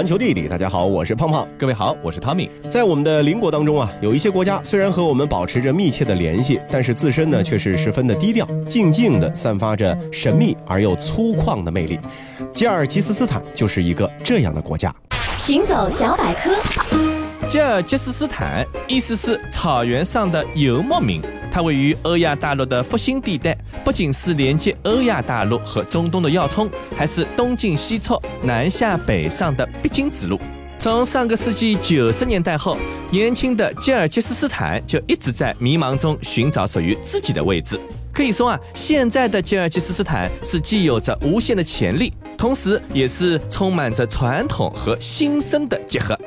环球地理。大家好，我是胖胖。各位好，我是汤米。在我们的邻国当中啊，有一些国家虽然和我们保持着密切的联系，但是自身呢却是十分的低调，静静的散发着神秘而又粗犷的魅力。吉尔吉斯斯坦就是一个这样的国家。行走小百科，吉尔吉斯斯坦意思是草原上的游牧民。它位于欧亚大陆的复兴地带，不仅是连接欧亚大陆和中东的要冲，还是东进西出、南下北上的必经之路。从上个世纪九十年代后，年轻的吉尔吉斯斯坦就一直在迷茫中寻找属于自己的位置。可以说啊，现在的吉尔吉斯斯坦是既有着无限的潜力，同时也是充满着传统和新生的结合。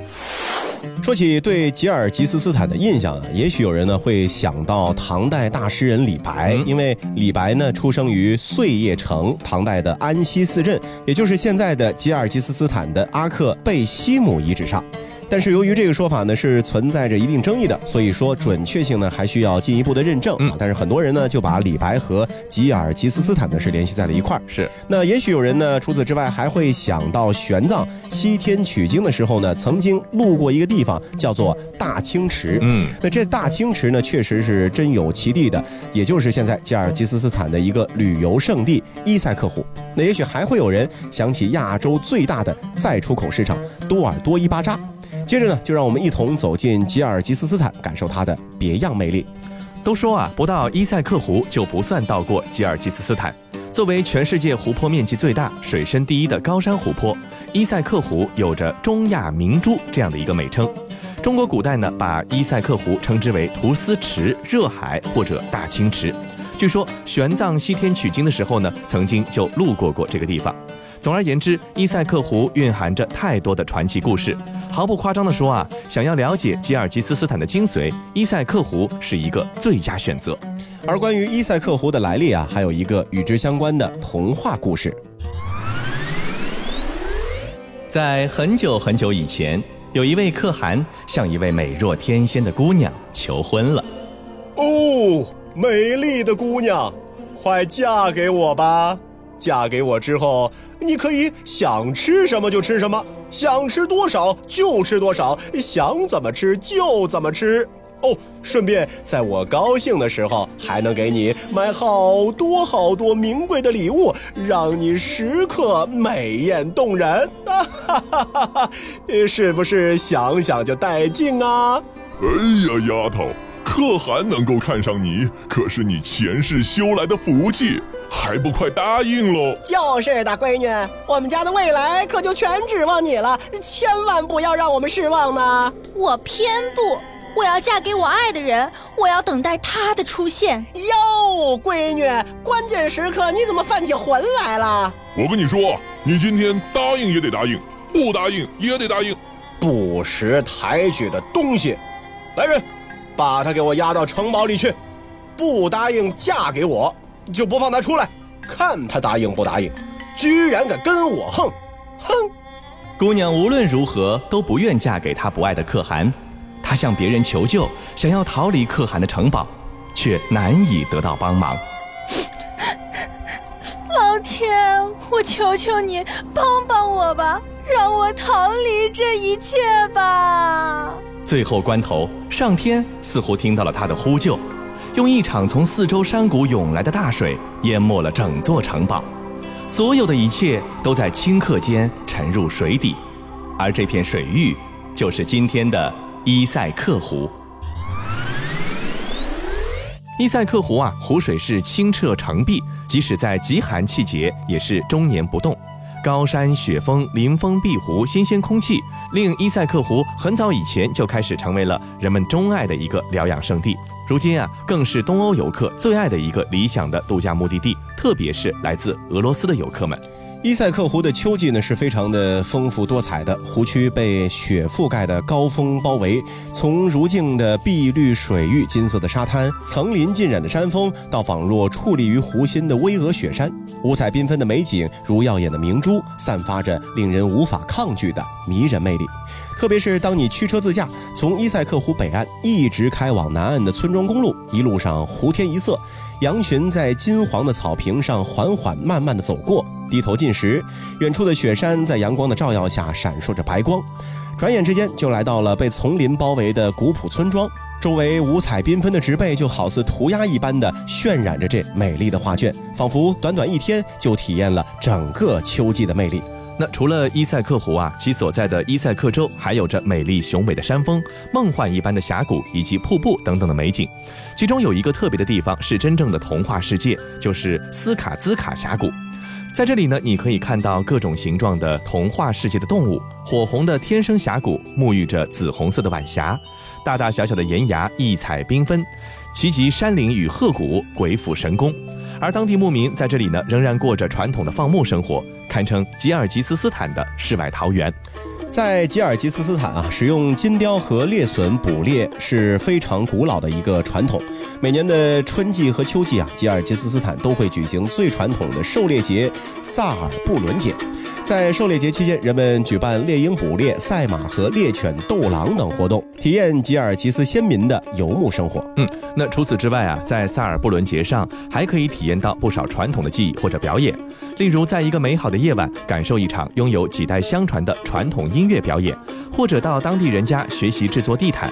说起对吉尔吉斯斯坦的印象啊，也许有人呢会想到唐代大诗人李白，因为李白呢出生于碎叶城，唐代的安西四镇，也就是现在的吉尔吉斯斯坦的阿克贝西姆遗址上。但是由于这个说法呢是存在着一定争议的，所以说准确性呢还需要进一步的认证啊。但是很多人呢就把李白和吉尔吉斯斯坦呢是联系在了一块儿。是，那也许有人呢除此之外还会想到玄奘西天取经的时候呢，曾经路过一个地方叫做大清池。嗯，那这大清池呢确实是真有其地的，也就是现在吉尔吉斯斯坦的一个旅游胜地伊塞克湖。那也许还会有人想起亚洲最大的再出口市场多尔多伊巴扎。接着呢，就让我们一同走进吉尔吉斯斯坦，感受它的别样魅力。都说啊，不到伊塞克湖就不算到过吉尔吉斯斯坦。作为全世界湖泊面积最大、水深第一的高山湖泊，伊塞克湖有着“中亚明珠”这样的一个美称。中国古代呢，把伊塞克湖称之为图斯池、热海或者大清池。据说玄奘西天取经的时候呢，曾经就路过过这个地方。总而言之，伊塞克湖蕴含着太多的传奇故事。毫不夸张地说啊，想要了解吉尔吉斯斯坦的精髓，伊塞克湖是一个最佳选择。而关于伊塞克湖的来历啊，还有一个与之相关的童话故事。在很久很久以前，有一位可汗向一位美若天仙的姑娘求婚了。哦，美丽的姑娘，快嫁给我吧！嫁给我之后，你可以想吃什么就吃什么，想吃多少就吃多少，想怎么吃就怎么吃。哦，顺便在我高兴的时候，还能给你买好多好多名贵的礼物，让你时刻美艳动人。啊哈哈哈哈！是不是想想就带劲啊？哎呀，丫头！可汗能够看上你，可是你前世修来的福气，还不快答应喽？就是的，闺女，我们家的未来可就全指望你了，千万不要让我们失望呢！我偏不，我要嫁给我爱的人，我要等待他的出现。哟，闺女，关键时刻你怎么犯起浑来了？我跟你说，你今天答应也得答应，不答应也得答应，不识抬举的东西！来人！把她给我押到城堡里去，不答应嫁给我，就不放她出来。看她答应不答应，居然敢跟我横，哼！姑娘无论如何都不愿嫁给他不爱的可汗，她向别人求救，想要逃离可汗的城堡，却难以得到帮忙。老天，我求求你帮帮我吧，让我逃离这一切吧！最后关头，上天似乎听到了他的呼救，用一场从四周山谷涌来的大水淹没了整座城堡，所有的一切都在顷刻间沉入水底，而这片水域就是今天的伊塞克湖。伊塞克湖啊，湖水是清澈澄碧，即使在极寒季节也是终年不动。高山雪峰、林峰碧湖、新鲜空气，令伊塞克湖很早以前就开始成为了人们钟爱的一个疗养胜地。如今啊，更是东欧游客最爱的一个理想的度假目的地，特别是来自俄罗斯的游客们。伊塞克湖的秋季呢是非常的丰富多彩的，湖区被雪覆盖的高峰包围，从如镜的碧绿水域、金色的沙滩、层林尽染的山峰，到仿若矗立于湖心的巍峨雪山，五彩缤纷的美景如耀眼的明珠，散发着令人无法抗拒的迷人魅力。特别是当你驱车自驾从伊塞克湖北岸一直开往南岸的村庄公路，一路上湖天一色，羊群在金黄的草坪上缓缓慢慢的走过，低头进食，远处的雪山在阳光的照耀下闪烁着白光。转眼之间就来到了被丛林包围的古朴村庄，周围五彩缤纷的植被就好似涂鸦一般的渲染着这美丽的画卷，仿佛短短一天就体验了整个秋季的魅力。那除了伊塞克湖啊，其所在的伊塞克州还有着美丽雄伟的山峰、梦幻一般的峡谷以及瀑布等等的美景。其中有一个特别的地方是真正的童话世界，就是斯卡兹卡峡谷。在这里呢，你可以看到各种形状的童话世界的动物，火红的天生峡谷沐浴着紫红色的晚霞，大大小小的岩崖异彩缤纷，奇极山岭与鹤谷鬼斧神工。而当地牧民在这里呢，仍然过着传统的放牧生活，堪称吉尔吉斯斯坦的世外桃源。在吉尔吉斯斯坦啊，使用金雕和猎隼捕猎是非常古老的一个传统。每年的春季和秋季啊，吉尔吉斯斯坦都会举行最传统的狩猎节——萨尔布伦节。在狩猎节期间，人们举办猎鹰捕猎、赛马和猎犬斗狼等活动，体验吉尔吉斯先民的游牧生活。嗯，那除此之外啊，在萨尔布伦节上还可以体验到不少传统的技艺或者表演，例如在一个美好的夜晚，感受一场拥有几代相传的传统音乐表演，或者到当地人家学习制作地毯。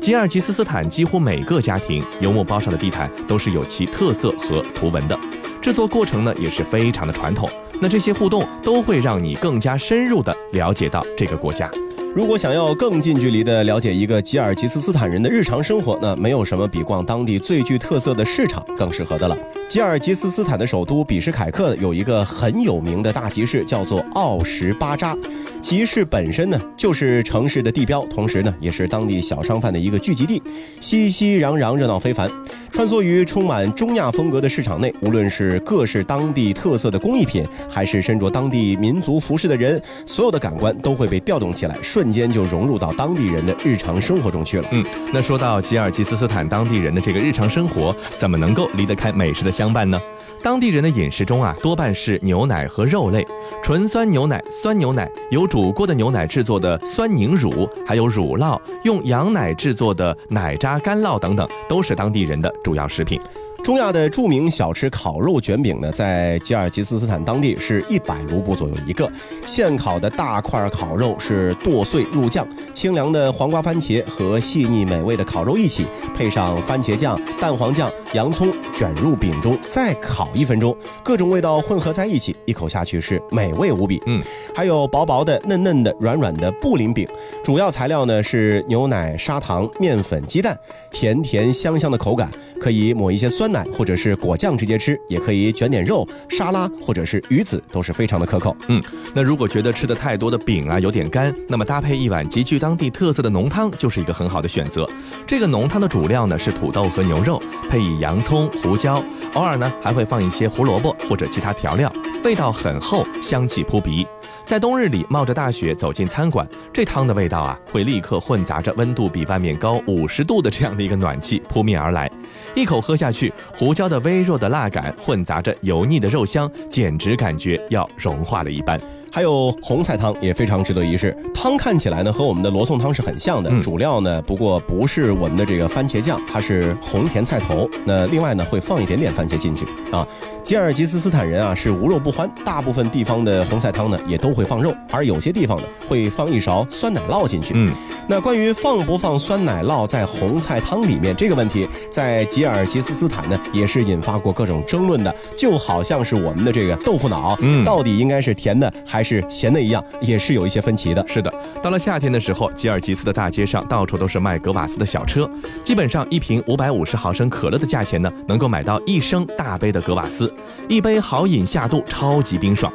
吉尔吉斯斯坦几乎每个家庭游牧包上的地毯都是有其特色和图文的，制作过程呢也是非常的传统。那这些互动都会让你更加深入地了解到这个国家。如果想要更近距离地了解一个吉尔吉斯斯坦人的日常生活，那没有什么比逛当地最具特色的市场更适合的了。吉尔吉斯斯坦的首都比什凯克有一个很有名的大集市，叫做奥什巴扎。集市本身呢就是城市的地标，同时呢也是当地小商贩的一个聚集地，熙熙攘攘，热闹非凡。穿梭于充满中亚风格的市场内，无论是各式当地特色的工艺品，还是身着当地民族服饰的人，所有的感官都会被调动起来，瞬间就融入到当地人的日常生活中去了。嗯，那说到吉尔吉斯斯坦当地人的这个日常生活，怎么能够离得开美食的相伴呢？当地人的饮食中啊，多半是牛奶和肉类，纯酸牛奶、酸牛奶，由煮过的牛奶制作的酸凝乳，还有乳酪，用羊奶制作的奶渣干酪等等，都是当地人的。主要食品。中亚的著名小吃烤肉卷饼呢，在吉尔吉斯斯坦当地是一百卢布左右一个。现烤的大块烤肉是剁碎入酱，清凉的黄瓜番茄和细腻美味的烤肉一起，配上番茄酱、蛋黄酱、洋葱，卷入饼中，再烤一分钟，各种味道混合在一起，一口下去是美味无比。嗯，还有薄薄的、嫩嫩的、软软的布林饼，主要材料呢是牛奶、砂糖、面粉、鸡蛋，甜甜香香的口感，可以抹一些酸。奶或者是果酱直接吃，也可以卷点肉、沙拉或者是鱼子，都是非常的可口。嗯，那如果觉得吃的太多的饼啊有点干，那么搭配一碗极具当地特色的浓汤就是一个很好的选择。这个浓汤的主料呢是土豆和牛肉，配以洋葱、胡椒，偶尔呢还会放一些胡萝卜或者其他调料，味道很厚，香气扑鼻。在冬日里冒着大雪走进餐馆，这汤的味道啊，会立刻混杂着温度比外面高五十度的这样的一个暖气扑面而来，一口喝下去，胡椒的微弱的辣感混杂着油腻的肉香，简直感觉要融化了一般。还有红菜汤也非常值得一试。汤看起来呢和我们的罗宋汤是很像的，主料呢不过不是我们的这个番茄酱，它是红甜菜头。那另外呢会放一点点番茄进去啊。吉尔吉斯斯坦人啊是无肉不欢，大部分地方的红菜汤呢也都会放肉，而有些地方呢会放一勺酸奶酪进去。嗯，那关于放不放酸奶酪在红菜汤里面这个问题，在吉尔吉斯斯坦呢也是引发过各种争论的，就好像是我们的这个豆腐脑，嗯，到底应该是甜的还？是咸的一样，也是有一些分歧的。是的，到了夏天的时候，吉尔吉斯的大街上到处都是卖格瓦斯的小车，基本上一瓶五百五十毫升可乐的价钱呢，能够买到一升大杯的格瓦斯，一杯好饮下肚，超级冰爽。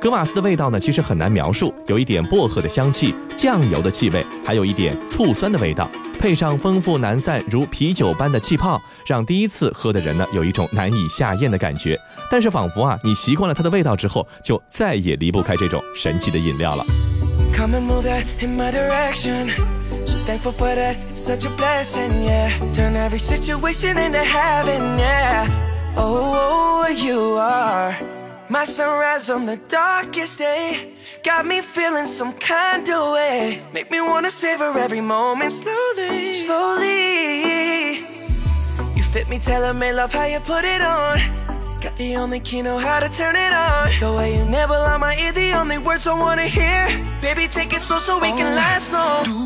格瓦斯的味道呢，其实很难描述，有一点薄荷的香气，酱油的气味，还有一点醋酸的味道，配上丰富难散如啤酒般的气泡，让第一次喝的人呢，有一种难以下咽的感觉。但是仿佛啊，你习惯了它的味道之后，就再也离不开这种神奇的饮料了。My sunrise on the darkest day got me feeling some kind of way. Make me wanna savor every moment slowly, slowly. You fit me, tailor made love, how you put it on. Got the only key, know how to turn it on. The way you nibble on my ear, the only words I wanna hear. Baby, take it slow so we can last long.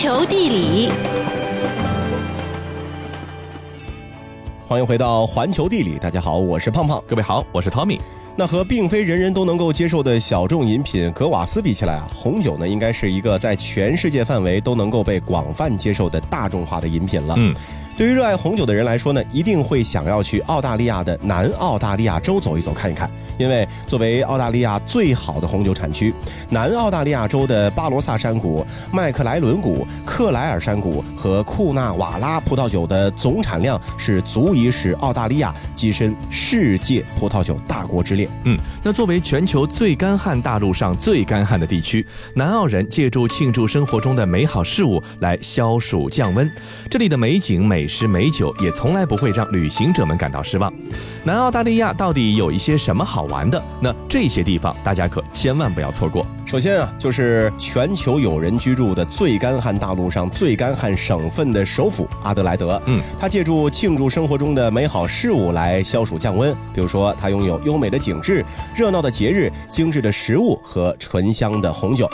球地理，欢迎回到环球地理，大家好，我是胖胖。各位好，我是 Tommy。那和并非人人都能够接受的小众饮品格瓦斯比起来啊，红酒呢应该是一个在全世界范围都能够被广泛接受的大众化的饮品了。嗯，对于热爱红酒的人来说呢，一定会想要去澳大利亚的南澳大利亚州走一走、看一看，因为作为澳大利亚最好的红酒产区，南澳大利亚州的巴罗萨山谷、麦克莱伦谷、克莱尔山谷和库纳瓦拉葡萄酒的总产量是足以使澳大利亚跻身世界葡萄酒大国之列。嗯，那作为全球最干旱大陆上最干旱的地区，南澳人借助庆祝生活中的美好事物来消暑降温。这里的美景、美食、美酒也从来不会让旅行者们感到失望。南澳大利亚到底有一些什么好玩的？那这些地方大家可千万不要错过。首先啊，就是全球有人居住的最干旱大陆上最干旱省份的首府阿德莱德。嗯，它借助庆祝生活中的美好事物来消暑降温。比如说，它拥有优美的景致、热闹的节日、精致的食物和醇香的红酒。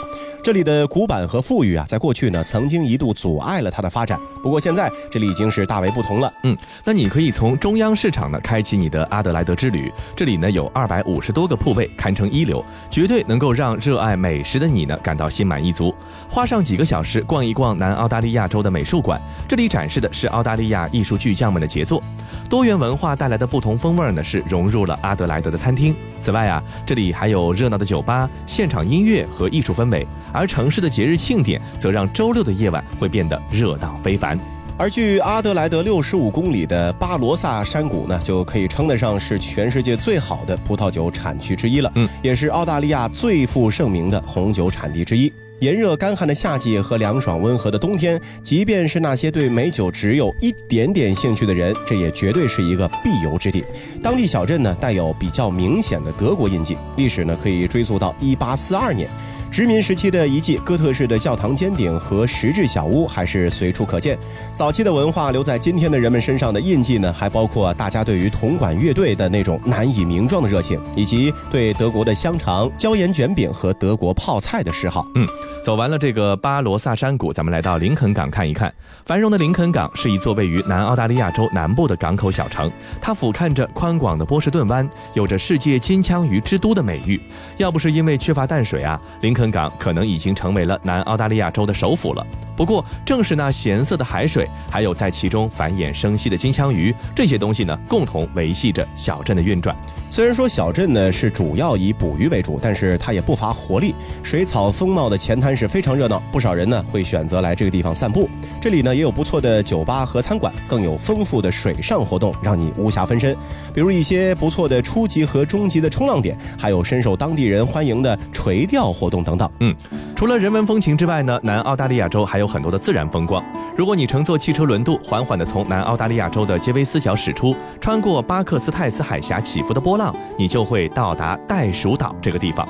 这里的古板和富裕啊，在过去呢，曾经一度阻碍了它的发展。不过现在，这里已经是大为不同了。嗯，那你可以从中央市场呢开启你的阿德莱德之旅。这里呢有二百五十多个铺位，堪称一流，绝对能够让热爱美食的你呢感到心满意足。花上几个小时逛一逛南澳大利亚州的美术馆，这里展示的是澳大利亚艺术巨匠们的杰作。多元文化带来的不同风味呢，是融入了阿德莱德的餐厅。此外啊，这里还有热闹的酒吧、现场音乐和艺术氛围，而城市的节日庆典则让周六的夜晚会变得热闹非凡。而距阿德莱德六十五公里的巴罗萨山谷呢，就可以称得上是全世界最好的葡萄酒产区之一了，嗯，也是澳大利亚最负盛名的红酒产地之一。炎热干旱的夏季和凉爽温和的冬天，即便是那些对美酒只有一点点兴趣的人，这也绝对是一个必游之地。当地小镇呢，带有比较明显的德国印记，历史呢可以追溯到一八四二年。殖民时期的遗迹，哥特式的教堂尖顶和石质小屋还是随处可见。早期的文化留在今天的人们身上的印记呢，还包括大家对于铜管乐队的那种难以名状的热情，以及对德国的香肠、椒盐卷饼和德国泡菜的嗜好。嗯，走完了这个巴罗萨山谷，咱们来到林肯港看一看。繁荣的林肯港是一座位于南澳大利亚州南部的港口小城，它俯瞰着宽广的波士顿湾，有着“世界金枪鱼之都”的美誉。要不是因为缺乏淡水啊，林肯港可能已经成为了南澳大利亚州的首府了。不过，正是那咸涩的海水，还有在其中繁衍生息的金枪鱼，这些东西呢，共同维系着小镇的运转。虽然说小镇呢是主要以捕鱼为主，但是它也不乏活力。水草丰茂的前滩是非常热闹，不少人呢会选择来这个地方散步。这里呢也有不错的酒吧和餐馆，更有丰富的水上活动，让你无暇分身。比如一些不错的初级和中级的冲浪点，还有深受当地人欢迎的垂钓活动等等。嗯，除了人文风情之外呢，南澳大利亚州还有很多的自然风光。如果你乘坐汽车轮渡，缓缓地从南澳大利亚州的杰威斯角驶出，穿过巴克斯泰斯海峡起伏的波浪，你就会到达袋鼠岛这个地方。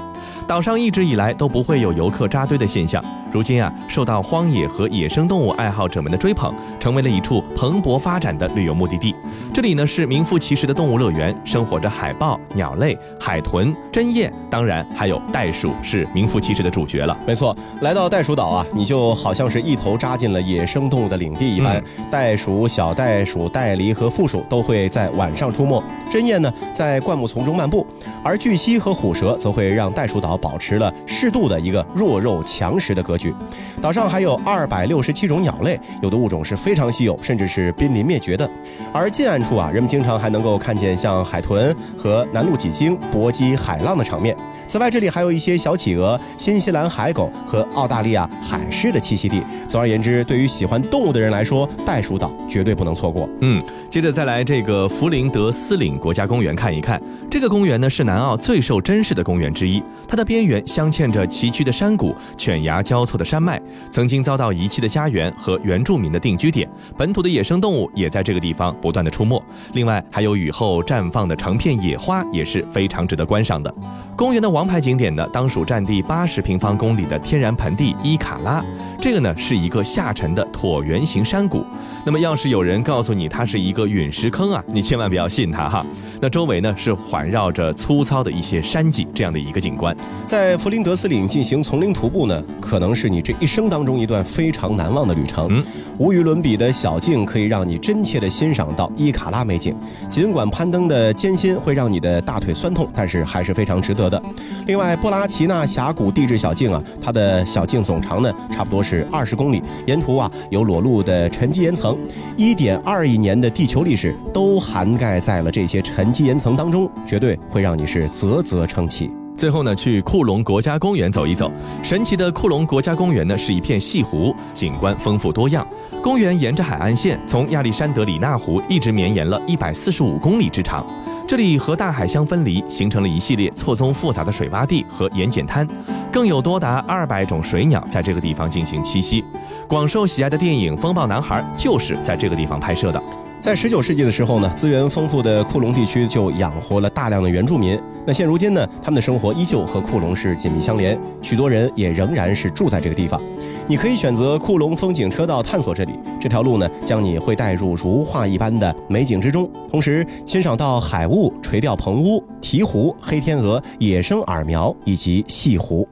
岛上一直以来都不会有游客扎堆的现象，如今啊，受到荒野和野生动物爱好者们的追捧，成为了一处蓬勃发展的旅游目的地。这里呢是名副其实的动物乐园，生活着海豹、鸟类、海豚、针叶，当然还有袋鼠是名副其实的主角了。没错，来到袋鼠岛啊，你就好像是一头扎进了野生动物的领地一般。袋鼠、小袋鼠、袋狸和负鼠都会在晚上出没，针叶呢在灌木丛中漫步，而巨蜥和虎蛇则会让袋鼠保持了适度的一个弱肉强食的格局。岛上还有二百六十七种鸟类，有的物种是非常稀有，甚至是濒临灭绝的。而近岸处啊，人们经常还能够看见像海豚和南陆几鲸搏击海浪的场面。此外，这里还有一些小企鹅、新西兰海狗和澳大利亚海狮的栖息地。总而言之，对于喜欢动物的人来说，袋鼠岛绝对不能错过。嗯，接着再来这个弗林德斯岭国家公园看一看。这个公园呢是南澳最受珍视的公园之一，它的边缘镶嵌着崎岖的山谷、犬牙交错的山脉，曾经遭到遗弃的家园和原住民的定居点。本土的野生动物也在这个地方不断的出没。另外，还有雨后绽放的成片野花，也是非常值得观赏的。公园的王牌景点呢，当属占地八十平方公里的天然盆地伊卡拉。这个呢是一个下沉的椭圆形山谷。那么，要是有人告诉你它是一个陨石坑啊，你千万不要信它哈。那周围呢是环绕着粗糙的一些山脊这样的一个景观。在弗林德斯岭进行丛林徒步呢，可能是你这一生当中一段非常难忘的旅程。嗯，无与伦比的小径可以让你真切地欣赏到伊卡拉美景。尽管攀登的艰辛会让你的大腿酸痛，但是还是非常值得的。另外，布拉奇纳峡谷地质小径啊，它的小径总长呢差不多是二十公里，沿途啊有裸露的沉积岩层，一点二亿年的地球历史都涵盖在了这些沉积岩层当中，绝对会让你是啧啧称奇。最后呢，去库隆国家公园走一走。神奇的库隆国家公园呢，是一片西湖，景观丰富多样。公园沿着海岸线，从亚历山德里纳湖一直绵延了一百四十五公里之长。这里和大海相分离，形成了一系列错综复杂的水洼地和盐碱滩，更有多达二百种水鸟在这个地方进行栖息。广受喜爱的电影《风暴男孩》就是在这个地方拍摄的。在十九世纪的时候呢，资源丰富的库隆地区就养活了大量的原住民。那现如今呢，他们的生活依旧和库隆是紧密相连，许多人也仍然是住在这个地方。你可以选择库隆风景车道探索这里，这条路呢，将你会带入如画一般的美景之中，同时欣赏到海雾、垂钓棚屋、鹈鹕、黑天鹅、野生耳苗以及西湖。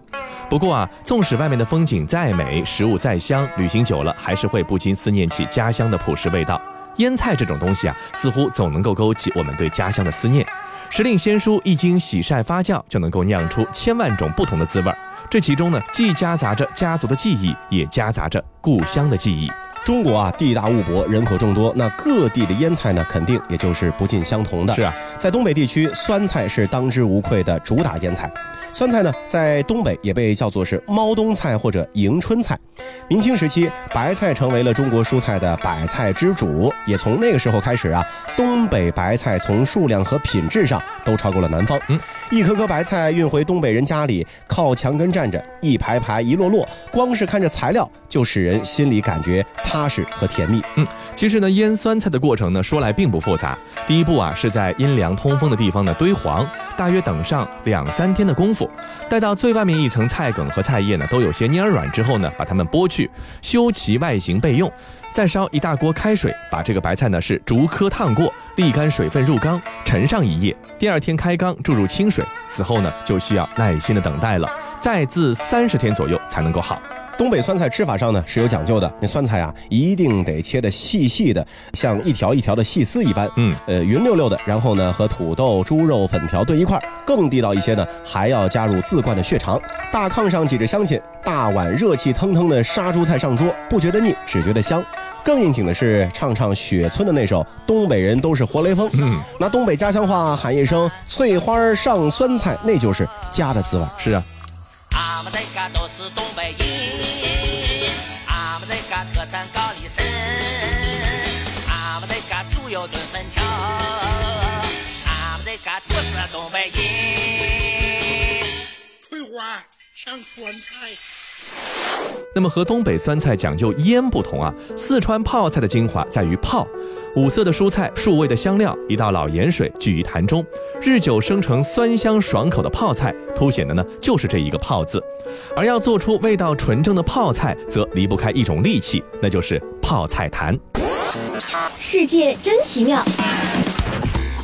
不过啊，纵使外面的风景再美，食物再香，旅行久了还是会不禁思念起家乡的朴实味道。腌菜这种东西啊，似乎总能够勾起我们对家乡的思念。时令鲜蔬一经洗晒发酵，就能够酿出千万种不同的滋味儿。这其中呢，既夹杂着家族的记忆，也夹杂着故乡的记忆。中国啊，地大物博，人口众多，那各地的腌菜呢，肯定也就是不尽相同的。是啊，在东北地区，酸菜是当之无愧的主打腌菜。酸菜呢，在东北也被叫做是猫冬菜或者迎春菜。明清时期，白菜成为了中国蔬菜的百菜之主，也从那个时候开始啊，东北白菜从数量和品质上都超过了南方。嗯，一颗颗白菜运回东北人家里，靠墙根站着，一排排一摞摞，光是看着材料就使人心里感觉踏实和甜蜜。嗯，其实呢，腌酸菜的过程呢，说来并不复杂。第一步啊，是在阴凉通风的地方呢堆黄，大约等上两三天的功夫。待到最外面一层菜梗和菜叶呢都有些蔫软之后呢，把它们剥去，修其外形备用。再烧一大锅开水，把这个白菜呢是逐颗烫过，沥干水分入缸，沉上一夜。第二天开缸注入清水，此后呢就需要耐心的等待了，再自三十天左右才能够好。东北酸菜吃法上呢是有讲究的，那酸菜啊一定得切的细细的，像一条一条的细丝一般，嗯，呃匀溜溜的，然后呢和土豆、猪肉、粉条炖一块儿。更地道一些呢，还要加入自灌的血肠。大炕上挤着乡亲，大碗热气腾腾的杀猪菜上桌，不觉得腻，只觉得香。更应景的是唱唱雪村的那首《东北人都是活雷锋》，嗯，拿东北家乡话喊一声“翠花上酸菜”，那就是家的滋味。是啊。俺们这嘎都是东北人，俺们这嘎特产高丽参，俺们在嘎猪油炖粉条，俺们在嘎都是东北人。翠花上酸菜。那么和东北酸菜讲究腌不同啊，四川泡菜的精华在于泡。五色的蔬菜，数味的香料，一道老盐水聚于坛中，日久生成酸香爽口的泡菜，凸显的呢就是这一个“泡”字。而要做出味道纯正的泡菜，则离不开一种利器，那就是泡菜坛。世界真奇妙。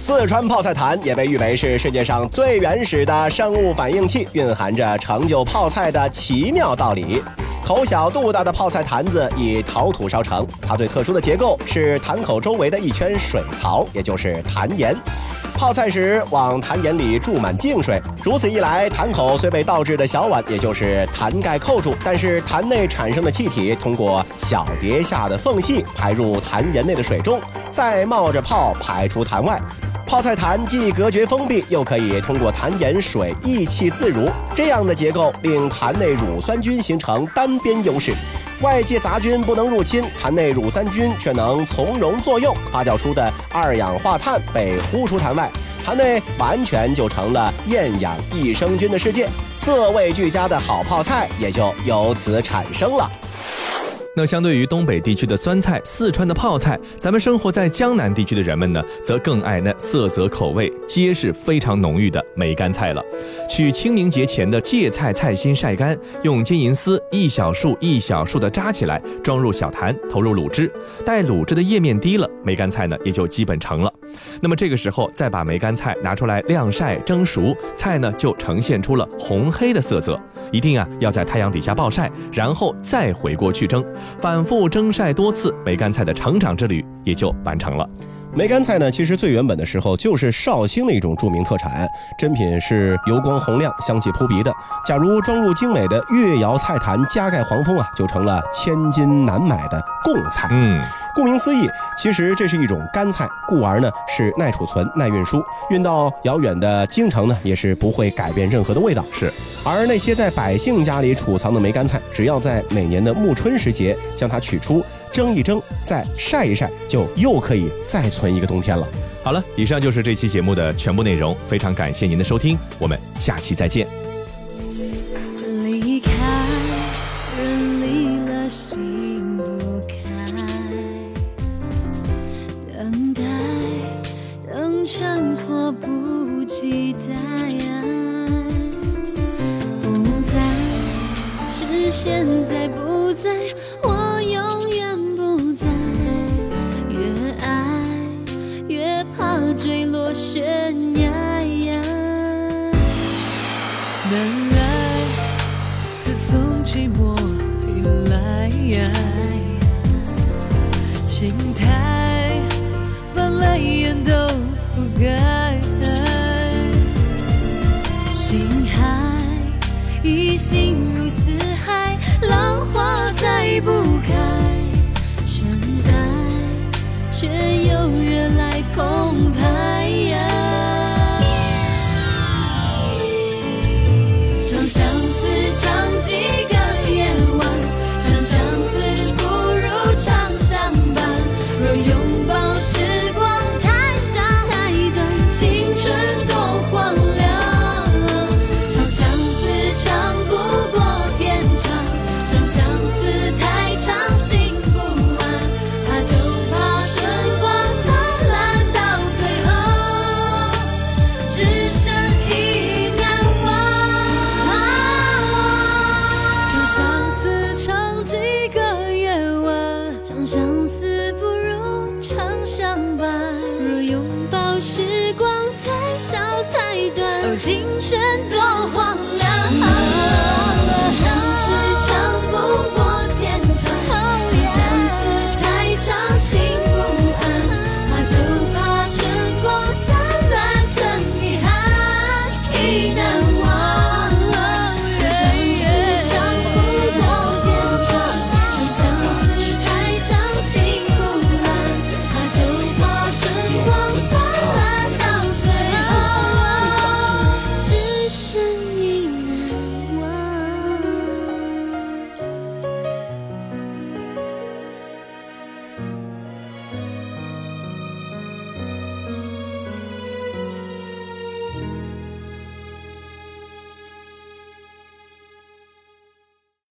四川泡菜坛也被誉为是世界上最原始的生物反应器，蕴含着成就泡菜的奇妙道理。口小肚大的泡菜坛子以陶土烧成，它最特殊的结构是坛口周围的一圈水槽，也就是坛沿。泡菜时往坛沿里注满净水，如此一来，坛口虽被倒置的小碗，也就是坛盖扣住，但是坛内产生的气体通过小碟下的缝隙排入坛沿内的水中，再冒着泡排出坛外。泡菜坛既隔绝封闭，又可以通过坛盐水溢气自如，这样的结构令坛内乳酸菌形成单边优势，外界杂菌不能入侵，坛内乳酸菌却能从容作用，发酵出的二氧化碳被呼出坛外，坛内完全就成了厌氧益生菌的世界，色味俱佳的好泡菜也就由此产生了。那相对于东北地区的酸菜，四川的泡菜，咱们生活在江南地区的人们呢，则更爱那色泽口味皆是非常浓郁的梅干菜了。取清明节前的芥菜菜心晒干，用金银丝一小束一小束的扎起来，装入小坛，投入卤汁。待卤汁的液面低了，梅干菜呢也就基本成了。那么这个时候再把梅干菜拿出来晾晒蒸熟，菜呢就呈现出了红黑的色泽。一定啊要在太阳底下暴晒，然后再回锅去蒸。反复蒸晒多次，梅干菜的成长之旅也就完成了。梅干菜呢，其实最原本的时候就是绍兴的一种著名特产，珍品是油光红亮、香气扑鼻的。假如装入精美的越窑菜坛，加盖黄蜂啊，就成了千金难买的贡菜。嗯，顾名思义，其实这是一种干菜，故而呢是耐储存、耐运输，运到遥远的京城呢也是不会改变任何的味道。是，而那些在百姓家里储藏的梅干菜，只要在每年的暮春时节将它取出。蒸一蒸，再晒一晒，就又可以再存一个冬天了。好了，以上就是这期节目的全部内容，非常感谢您的收听，我们下期再见。是现在不在，我永远不在，越爱越怕坠落悬崖。